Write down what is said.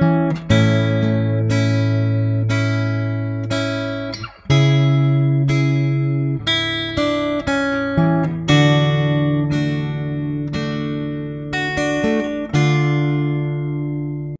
you